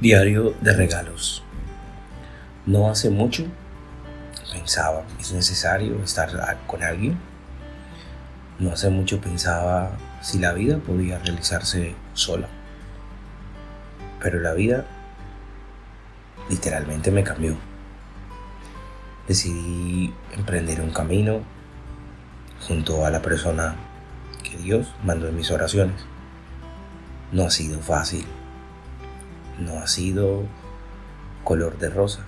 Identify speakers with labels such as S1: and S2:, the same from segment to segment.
S1: Diario de regalos. No hace mucho pensaba, ¿es necesario estar con alguien? No hace mucho pensaba si la vida podía realizarse sola. Pero la vida literalmente me cambió. Decidí emprender un camino junto a la persona que Dios mandó en mis oraciones. No ha sido fácil no ha sido color de rosa.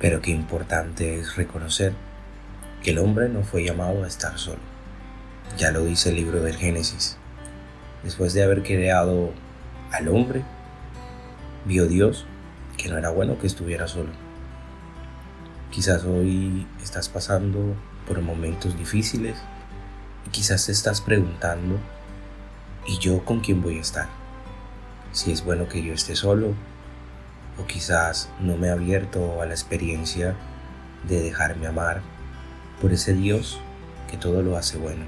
S1: Pero qué importante es reconocer que el hombre no fue llamado a estar solo. Ya lo dice el libro del Génesis. Después de haber creado al hombre, vio Dios que no era bueno que estuviera solo. Quizás hoy estás pasando por momentos difíciles y quizás te estás preguntando, ¿y yo con quién voy a estar? Si es bueno que yo esté solo o quizás no me he abierto a la experiencia de dejarme amar por ese Dios que todo lo hace bueno,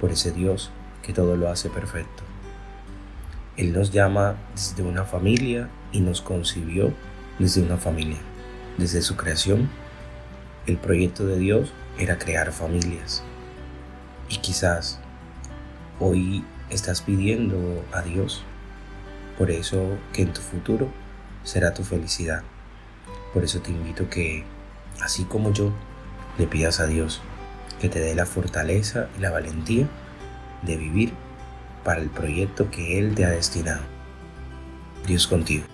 S1: por ese Dios que todo lo hace perfecto. Él nos llama desde una familia y nos concibió desde una familia. Desde su creación, el proyecto de Dios era crear familias. Y quizás hoy estás pidiendo a Dios por eso que en tu futuro será tu felicidad. Por eso te invito que, así como yo, le pidas a Dios que te dé la fortaleza y la valentía de vivir para el proyecto que Él te ha destinado. Dios contigo.